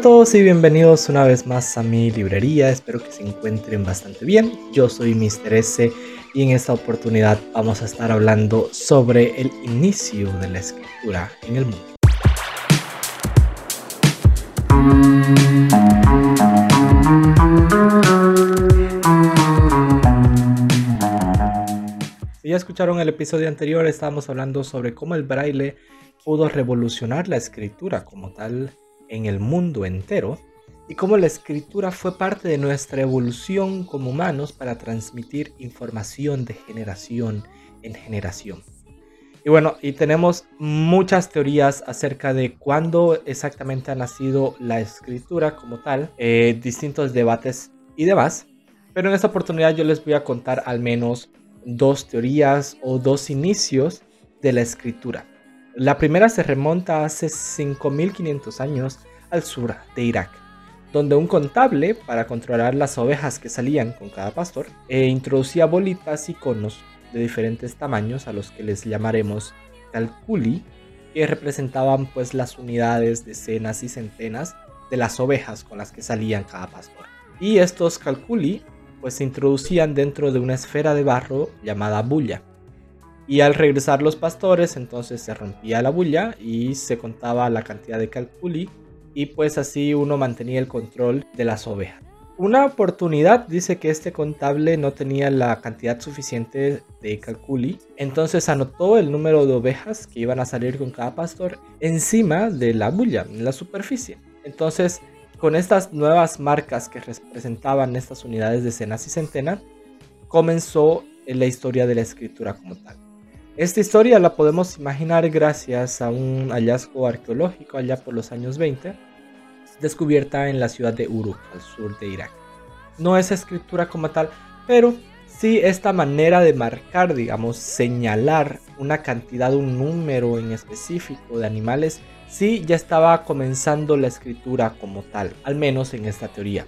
Hola a todos y bienvenidos una vez más a mi librería. Espero que se encuentren bastante bien. Yo soy Mr. S y en esta oportunidad vamos a estar hablando sobre el inicio de la escritura en el mundo. Si ya escucharon el episodio anterior, estábamos hablando sobre cómo el braille pudo revolucionar la escritura como tal en el mundo entero y cómo la escritura fue parte de nuestra evolución como humanos para transmitir información de generación en generación. Y bueno, y tenemos muchas teorías acerca de cuándo exactamente ha nacido la escritura como tal, eh, distintos debates y demás. Pero en esta oportunidad yo les voy a contar al menos dos teorías o dos inicios de la escritura. La primera se remonta hace 5.500 años al sur de Irak, donde un contable, para controlar las ovejas que salían con cada pastor, e introducía bolitas y conos de diferentes tamaños a los que les llamaremos calculi, que representaban pues las unidades, decenas y centenas de las ovejas con las que salían cada pastor. Y estos calculi pues se introducían dentro de una esfera de barro llamada bulla y al regresar los pastores, entonces se rompía la bulla y se contaba la cantidad de calculi y pues así uno mantenía el control de las ovejas. Una oportunidad dice que este contable no tenía la cantidad suficiente de calculi, entonces anotó el número de ovejas que iban a salir con cada pastor encima de la bulla, en la superficie. Entonces, con estas nuevas marcas que representaban estas unidades de decenas y centenas, comenzó la historia de la escritura como tal. Esta historia la podemos imaginar gracias a un hallazgo arqueológico allá por los años 20, descubierta en la ciudad de Uruk, al sur de Irak. No es escritura como tal, pero sí esta manera de marcar, digamos, señalar una cantidad, un número en específico de animales, sí ya estaba comenzando la escritura como tal, al menos en esta teoría.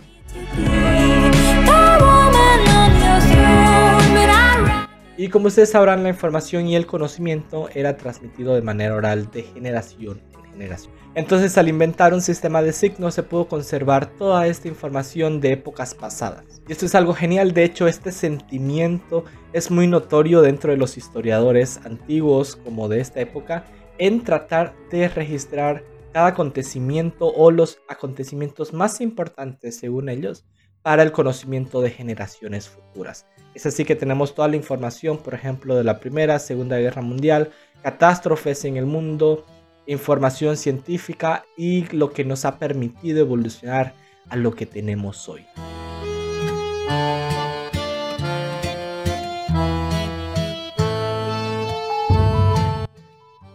Y como ustedes sabrán, la información y el conocimiento era transmitido de manera oral de generación en generación. Entonces, al inventar un sistema de signos, se pudo conservar toda esta información de épocas pasadas. Y esto es algo genial, de hecho, este sentimiento es muy notorio dentro de los historiadores antiguos como de esta época en tratar de registrar cada acontecimiento o los acontecimientos más importantes, según ellos, para el conocimiento de generaciones futuras. Es así que tenemos toda la información, por ejemplo, de la Primera, Segunda Guerra Mundial, catástrofes en el mundo, información científica y lo que nos ha permitido evolucionar a lo que tenemos hoy.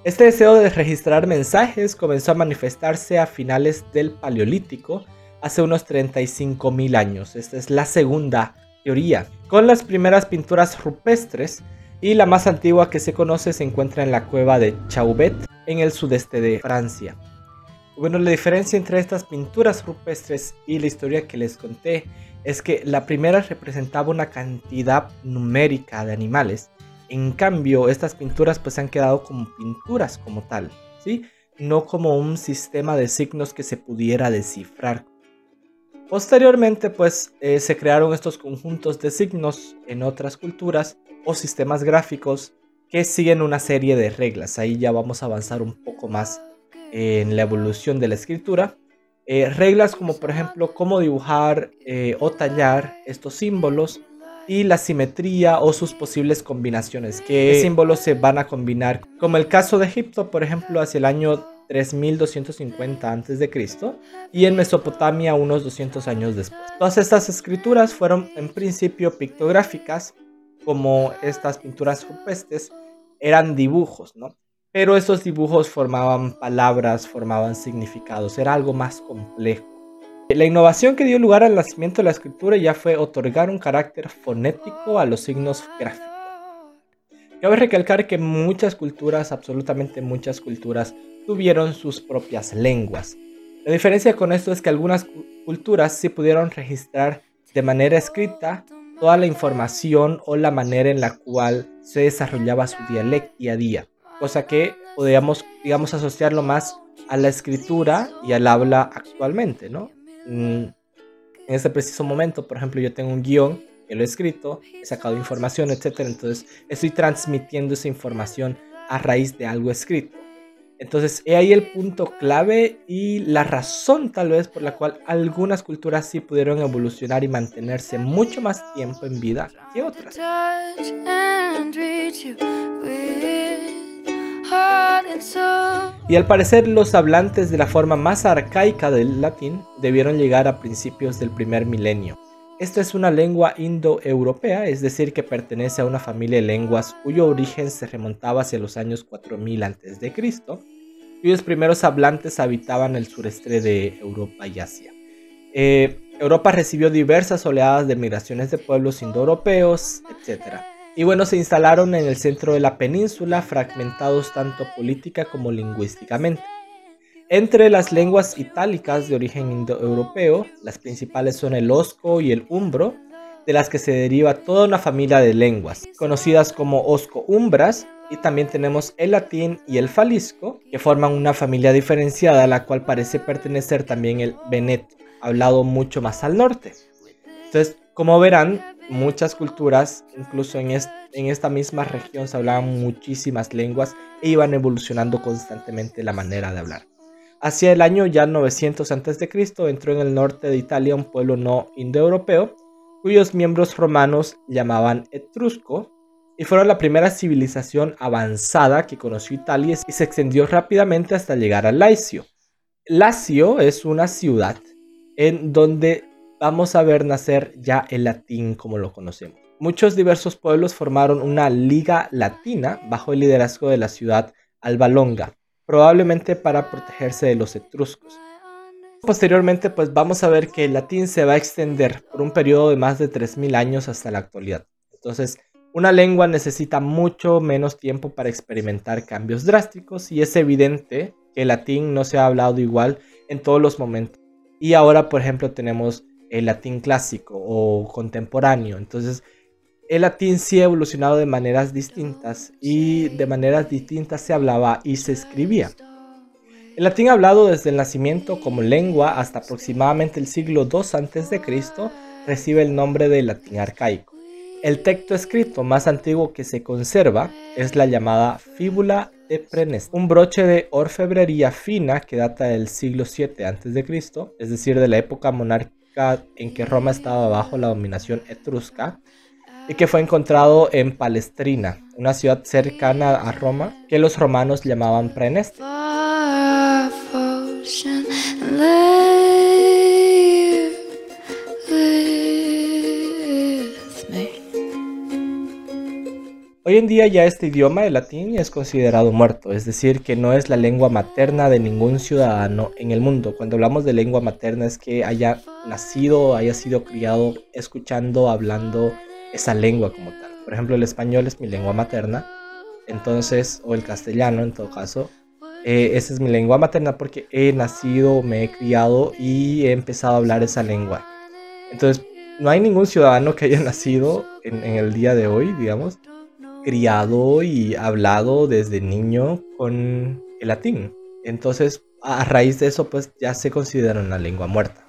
Este deseo de registrar mensajes comenzó a manifestarse a finales del Paleolítico, hace unos 35.000 años. Esta es la segunda teoría. Con las primeras pinturas rupestres y la más antigua que se conoce se encuentra en la cueva de Chauvet en el sudeste de Francia. Bueno, la diferencia entre estas pinturas rupestres y la historia que les conté es que la primera representaba una cantidad numérica de animales. En cambio, estas pinturas pues han quedado como pinturas como tal, ¿sí? No como un sistema de signos que se pudiera descifrar Posteriormente, pues eh, se crearon estos conjuntos de signos en otras culturas o sistemas gráficos que siguen una serie de reglas. Ahí ya vamos a avanzar un poco más en la evolución de la escritura. Eh, reglas como por ejemplo cómo dibujar eh, o tallar estos símbolos y la simetría o sus posibles combinaciones. ¿Qué símbolos se van a combinar? Como el caso de Egipto, por ejemplo, hacia el año 3250 a.C. y en Mesopotamia unos 200 años después. Todas estas escrituras fueron en principio pictográficas, como estas pinturas rupestres eran dibujos, ¿no? Pero estos dibujos formaban palabras, formaban significados, era algo más complejo. La innovación que dio lugar al nacimiento de la escritura ya fue otorgar un carácter fonético a los signos gráficos. Cabe recalcar que muchas culturas, absolutamente muchas culturas, tuvieron sus propias lenguas. La diferencia con esto es que algunas culturas sí pudieron registrar de manera escrita toda la información o la manera en la cual se desarrollaba su dialecto día a día, cosa que podríamos, digamos, asociarlo más a la escritura y al habla actualmente, ¿no? Mm, en este preciso momento, por ejemplo, yo tengo un guion lo he escrito, he sacado información, etcétera, entonces estoy transmitiendo esa información a raíz de algo escrito. Entonces, he ahí el punto clave y la razón tal vez por la cual algunas culturas sí pudieron evolucionar y mantenerse mucho más tiempo en vida que otras. Y al parecer los hablantes de la forma más arcaica del latín debieron llegar a principios del primer milenio. Esta es una lengua indoeuropea, es decir, que pertenece a una familia de lenguas cuyo origen se remontaba hacia los años 4000 a.C., cuyos primeros hablantes habitaban el sureste de Europa y Asia. Eh, Europa recibió diversas oleadas de migraciones de pueblos indoeuropeos, etc. Y bueno, se instalaron en el centro de la península, fragmentados tanto política como lingüísticamente. Entre las lenguas itálicas de origen indoeuropeo, las principales son el osco y el umbro, de las que se deriva toda una familia de lenguas, conocidas como osco-umbras, y también tenemos el latín y el falisco, que forman una familia diferenciada a la cual parece pertenecer también el veneto, hablado mucho más al norte. Entonces, como verán, muchas culturas, incluso en, en esta misma región se hablaban muchísimas lenguas e iban evolucionando constantemente la manera de hablar. Hacia el año ya 900 a.C. entró en el norte de Italia un pueblo no indoeuropeo, cuyos miembros romanos llamaban etrusco, y fueron la primera civilización avanzada que conoció Italia y se extendió rápidamente hasta llegar a Lacio. Lacio es una ciudad en donde vamos a ver nacer ya el latín como lo conocemos. Muchos diversos pueblos formaron una liga latina bajo el liderazgo de la ciudad Alba Longa, probablemente para protegerse de los etruscos. Posteriormente, pues vamos a ver que el latín se va a extender por un periodo de más de 3.000 años hasta la actualidad. Entonces, una lengua necesita mucho menos tiempo para experimentar cambios drásticos y es evidente que el latín no se ha hablado igual en todos los momentos. Y ahora, por ejemplo, tenemos el latín clásico o contemporáneo. Entonces, el latín sí ha evolucionado de maneras distintas y de maneras distintas se hablaba y se escribía. El latín hablado desde el nacimiento como lengua hasta aproximadamente el siglo II a.C. recibe el nombre de latín arcaico. El texto escrito más antiguo que se conserva es la llamada Fíbula de Preneste, un broche de orfebrería fina que data del siglo VII a.C., es decir, de la época monárquica en que Roma estaba bajo la dominación etrusca, y que fue encontrado en Palestrina, una ciudad cercana a Roma que los romanos llamaban Preneste. Hoy en día ya este idioma, el latín, es considerado muerto, es decir, que no es la lengua materna de ningún ciudadano en el mundo. Cuando hablamos de lengua materna es que haya nacido, haya sido criado escuchando, hablando esa lengua como tal. Por ejemplo, el español es mi lengua materna, entonces, o el castellano en todo caso, eh, esa es mi lengua materna porque he nacido, me he criado y he empezado a hablar esa lengua. Entonces, no hay ningún ciudadano que haya nacido en, en el día de hoy, digamos, criado y hablado desde niño con el latín. Entonces, a raíz de eso, pues ya se considera una lengua muerta.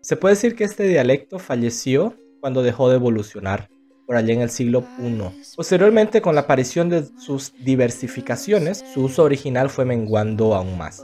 Se puede decir que este dialecto falleció cuando dejó de evolucionar por allá en el siglo I. Posteriormente, con la aparición de sus diversificaciones, su uso original fue menguando aún más,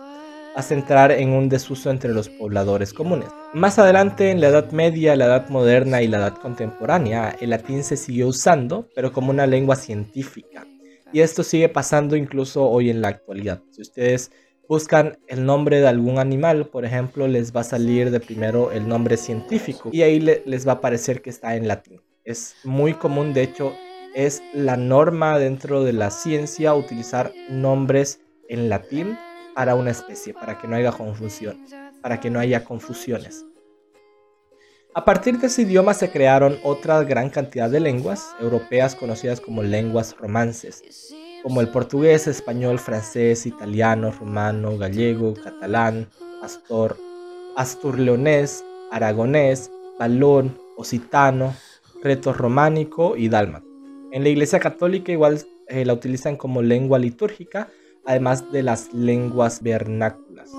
hasta entrar en un desuso entre los pobladores comunes. Más adelante, en la Edad Media, la Edad Moderna y la Edad Contemporánea, el latín se siguió usando, pero como una lengua científica. Y esto sigue pasando incluso hoy en la actualidad. Si ustedes buscan el nombre de algún animal, por ejemplo, les va a salir de primero el nombre científico y ahí les va a aparecer que está en latín. Es muy común, de hecho, es la norma dentro de la ciencia utilizar nombres en latín para una especie, para que no haya confusión, para que no haya confusiones. A partir de ese idioma se crearon otra gran cantidad de lenguas europeas conocidas como lenguas romances, como el portugués, español, francés, italiano, rumano, gallego, catalán, astor, asturleonés, aragonés, balón, occitano, reto románico y dálmato. En la Iglesia Católica igual eh, la utilizan como lengua litúrgica, además de las lenguas vernáculas.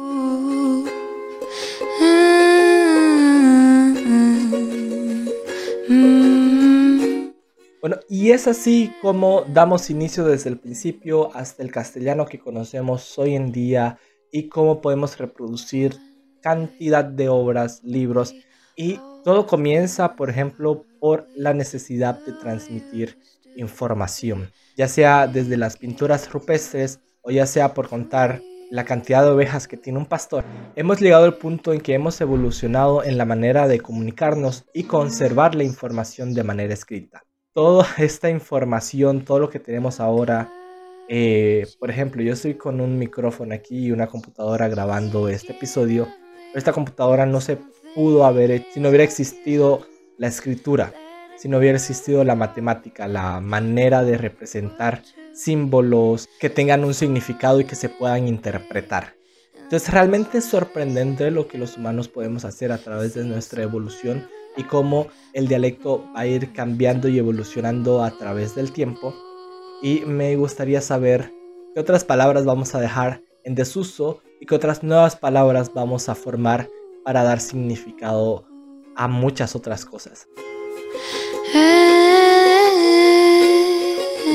Bueno, y es así como damos inicio desde el principio hasta el castellano que conocemos hoy en día y cómo podemos reproducir cantidad de obras, libros. Y todo comienza, por ejemplo, por la necesidad de transmitir información, ya sea desde las pinturas rupestres o ya sea por contar la cantidad de ovejas que tiene un pastor, hemos llegado al punto en que hemos evolucionado en la manera de comunicarnos y conservar la información de manera escrita toda esta información, todo lo que tenemos ahora, eh, por ejemplo, yo estoy con un micrófono aquí y una computadora grabando este episodio. Esta computadora no se pudo haber hecho si no hubiera existido la escritura, si no hubiera existido la matemática, la manera de representar símbolos que tengan un significado y que se puedan interpretar. Entonces realmente es sorprendente lo que los humanos podemos hacer a través de nuestra evolución y cómo el dialecto va a ir cambiando y evolucionando a través del tiempo. Y me gustaría saber qué otras palabras vamos a dejar en desuso y qué otras nuevas palabras vamos a formar para dar significado a muchas otras cosas.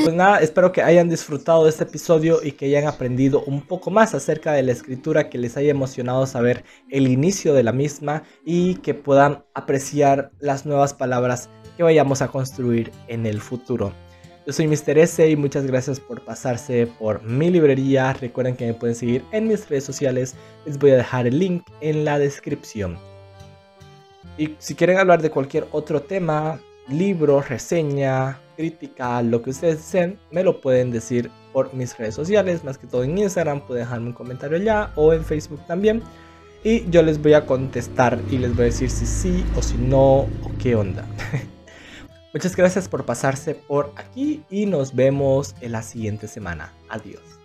Pues nada, espero que hayan disfrutado de este episodio y que hayan aprendido un poco más acerca de la escritura, que les haya emocionado saber el inicio de la misma y que puedan apreciar las nuevas palabras que vayamos a construir en el futuro. Yo soy Mr. S y muchas gracias por pasarse por mi librería. Recuerden que me pueden seguir en mis redes sociales. Les voy a dejar el link en la descripción. Y si quieren hablar de cualquier otro tema, libro, reseña, crítica, lo que ustedes deseen, me lo pueden decir por mis redes sociales, más que todo en Instagram, pueden dejarme un comentario allá o en Facebook también. Y yo les voy a contestar y les voy a decir si sí o si no o qué onda. Muchas gracias por pasarse por aquí y nos vemos en la siguiente semana. Adiós.